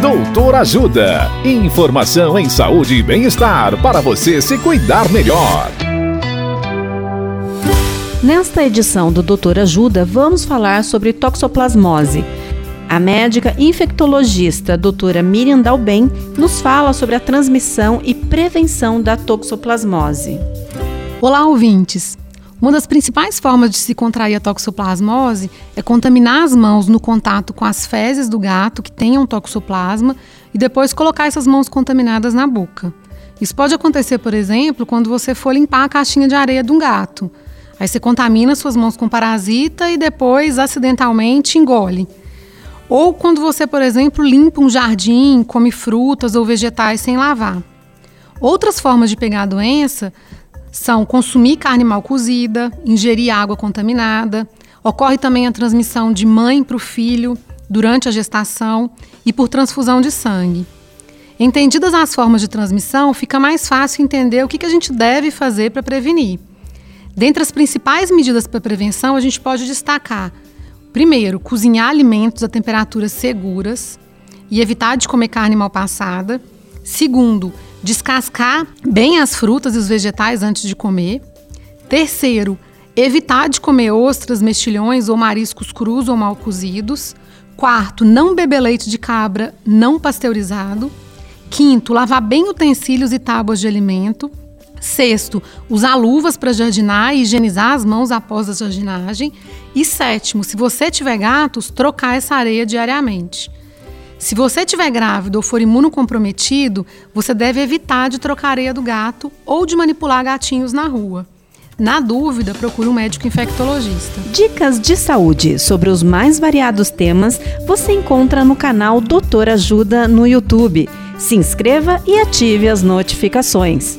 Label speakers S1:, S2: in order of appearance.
S1: Doutor Ajuda. Informação em saúde e bem-estar para você se cuidar melhor.
S2: Nesta edição do Doutor Ajuda, vamos falar sobre toxoplasmose. A médica infectologista doutora Miriam Dalben nos fala sobre a transmissão e prevenção da toxoplasmose.
S3: Olá, ouvintes! Uma das principais formas de se contrair a toxoplasmose é contaminar as mãos no contato com as fezes do gato que tenham toxoplasma e depois colocar essas mãos contaminadas na boca. Isso pode acontecer, por exemplo, quando você for limpar a caixinha de areia de um gato. Aí você contamina suas mãos com parasita e depois acidentalmente engole. Ou quando você, por exemplo, limpa um jardim, come frutas ou vegetais sem lavar. Outras formas de pegar a doença são consumir carne mal cozida, ingerir água contaminada. Ocorre também a transmissão de mãe para o filho durante a gestação e por transfusão de sangue. Entendidas as formas de transmissão, fica mais fácil entender o que a gente deve fazer para prevenir. Dentre as principais medidas para prevenção, a gente pode destacar: primeiro, cozinhar alimentos a temperaturas seguras e evitar de comer carne mal passada. Segundo, descascar bem as frutas e os vegetais antes de comer. Terceiro, evitar de comer ostras, mexilhões ou mariscos crus ou mal cozidos. Quarto, não beber leite de cabra não pasteurizado. Quinto, lavar bem utensílios e tábuas de alimento. Sexto, usar luvas para jardinar e higienizar as mãos após a jardinagem. E sétimo, se você tiver gatos, trocar essa areia diariamente. Se você estiver grávido ou for imunocomprometido, você deve evitar de trocar areia do gato ou de manipular gatinhos na rua. Na dúvida, procure um médico infectologista.
S2: Dicas de saúde sobre os mais variados temas você encontra no canal Doutor Ajuda no YouTube. Se inscreva e ative as notificações.